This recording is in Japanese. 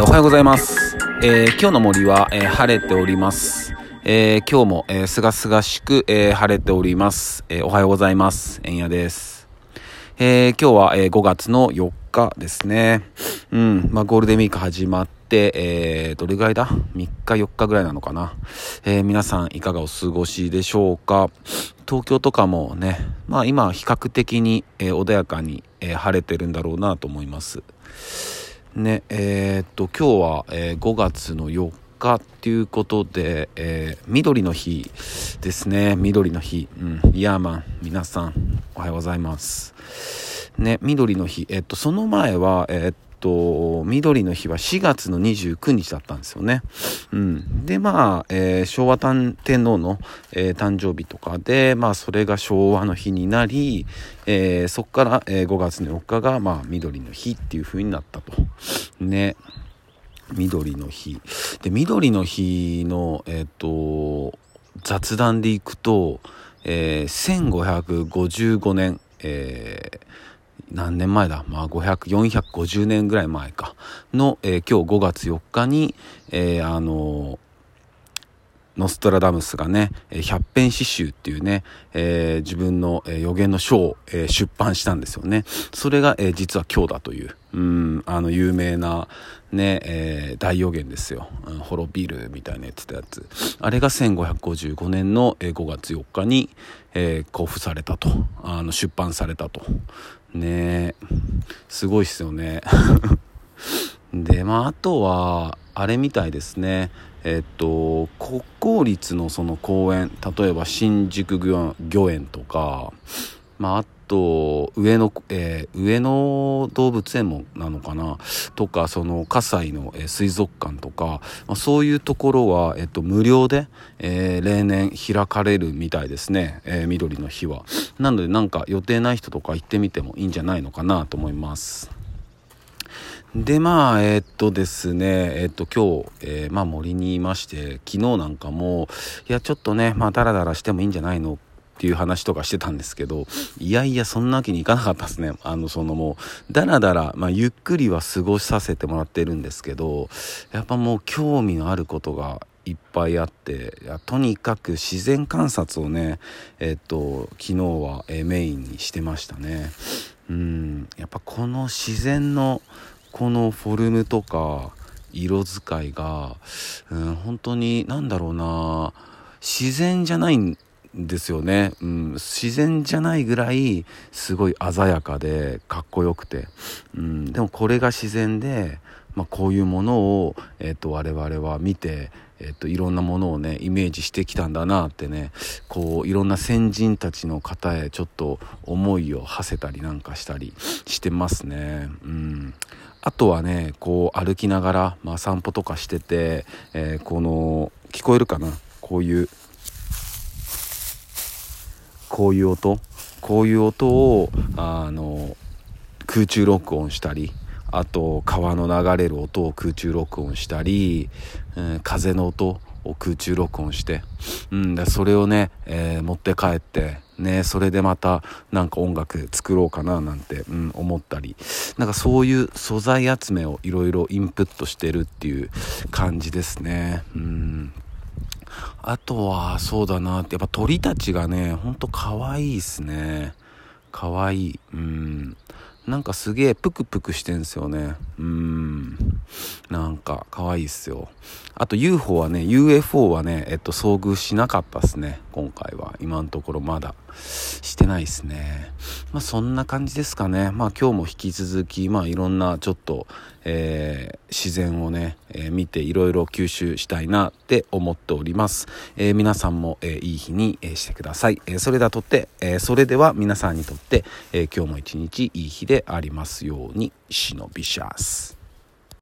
おはようございます。えー、今日の森は、えー、晴れております。え今日も、えー、すがすがしく、え晴れております。えおはようございます。えんやです。え今日は、え5月の4日ですね。うん、まあ、ゴールデンウィーク始まって、えどれぐらいだ ?3 日4日ぐらいなのかな。え皆さんいかがお過ごしでしょうか？東京とかもね、まあ今比較的に、え穏やかに、え晴れてるんだろうなと思います。ねえー、っと今日は、えー、5月の4日っていうことで、えー、緑の日ですね。緑の日、うん、イヤーマン皆さんおはようございます。ね緑の日。えっとその前はえっと、緑の日は4月の29日だったんですよね。うん。で、まあ、えー、昭和天皇の、えー、誕生日とかで、まあ、それが昭和の日になり、えー、そこから、え5月の4日が、まあ、緑の日っていう風になったと。ね。緑の日。で、緑の日の、えっと、雑談でいくと、え1555年、えー、何年前だ？まあ500、450年ぐらい前かの、えー、今日5月4日に、えー、あのノストラダムスがね、百編詩集っていうね、えー、自分の、予言の書を、え、出版したんですよね。それが、えー、実は今日だという、うん、あの、有名な、ね、えー、大予言ですよ。うん、滅びるみたいな言ってやつ。あれが1555年の、5月4日に、えー、交付されたと。あの、出版されたと。ねすごいっすよね。で、まあ、あとは、あれみたいですね。えっと、国公立のその公園、例えば新宿御苑とか、まあ、あと、上野、えー、上野動物園もなのかな？とか、その、葛西の、えー、水族館とか、まあ、そういうところは、えっと、無料で、えー、例年開かれるみたいですね。え緑の日は。なので、なんか予定ない人とか行ってみてもいいんじゃないのかなと思います。で、まあ、えー、っとですね、えー、っと、今日、えー、まあ、森にいまして、昨日なんかも、いや、ちょっとね、まあ、ダラダラしてもいいんじゃないのっていう話とかしてたんですけど、いやいや、そんなわけにいかなかったですね。あの、そのもう、だらだら、まあ、ゆっくりは過ごさせてもらってるんですけど、やっぱもう興味のあることがいっぱいあっていやとにかく自然観察をねえっと昨日は、えメインにしてましたねうんやっぱこの自然のこのフォルムとか色使いが、うん、本当に何だろうな自然じゃないんですよね、うん、自然じゃないぐらいすごい鮮やかでかっこよくて、うん、でもこれが自然で、まあ、こういうものを、えーと、我々は見て、えーと、いろんなものをねイメージしてきたんだなってねこういろんな先人たちの方へちょっと思いを馳せたりなんかしたりしてますね。うん。あとはねこう歩きながら、まあ、散歩とかしてて、えー、この聞こえるかな？こういうこういう音？こういう音をあの空中録音したりあと川の流れる音を空中録音したり、うん、風の音を空中録音して、うん、でそれをね、えー、持って帰ってねそれでまたなんか音楽作ろうかななんて、うん、思ったりなんかそういう素材集めをいろいろインプットしてるっていう感じですね。うん。あとはそうだなやっぱ鳥たちがねほんと可愛いっすね。可愛いうん。なんかすげえプクプクしてんすよね。うん。なんか可愛いっすよ。あと UFO はね UFO はねえっと遭遇しなかったっすね。今回は。今のところまだ。してないっすね。まあそんな感じですかね。まあ今日も引き続きまあいろんなちょっと、えー、自然をね、えー、見ていろいろ吸収したいなって思っております、えー、皆さんも、えいい日に、えしてください、えそれではとって、えそれでは皆さんにとって、え今日も一日いい日でありますように。忍びシャス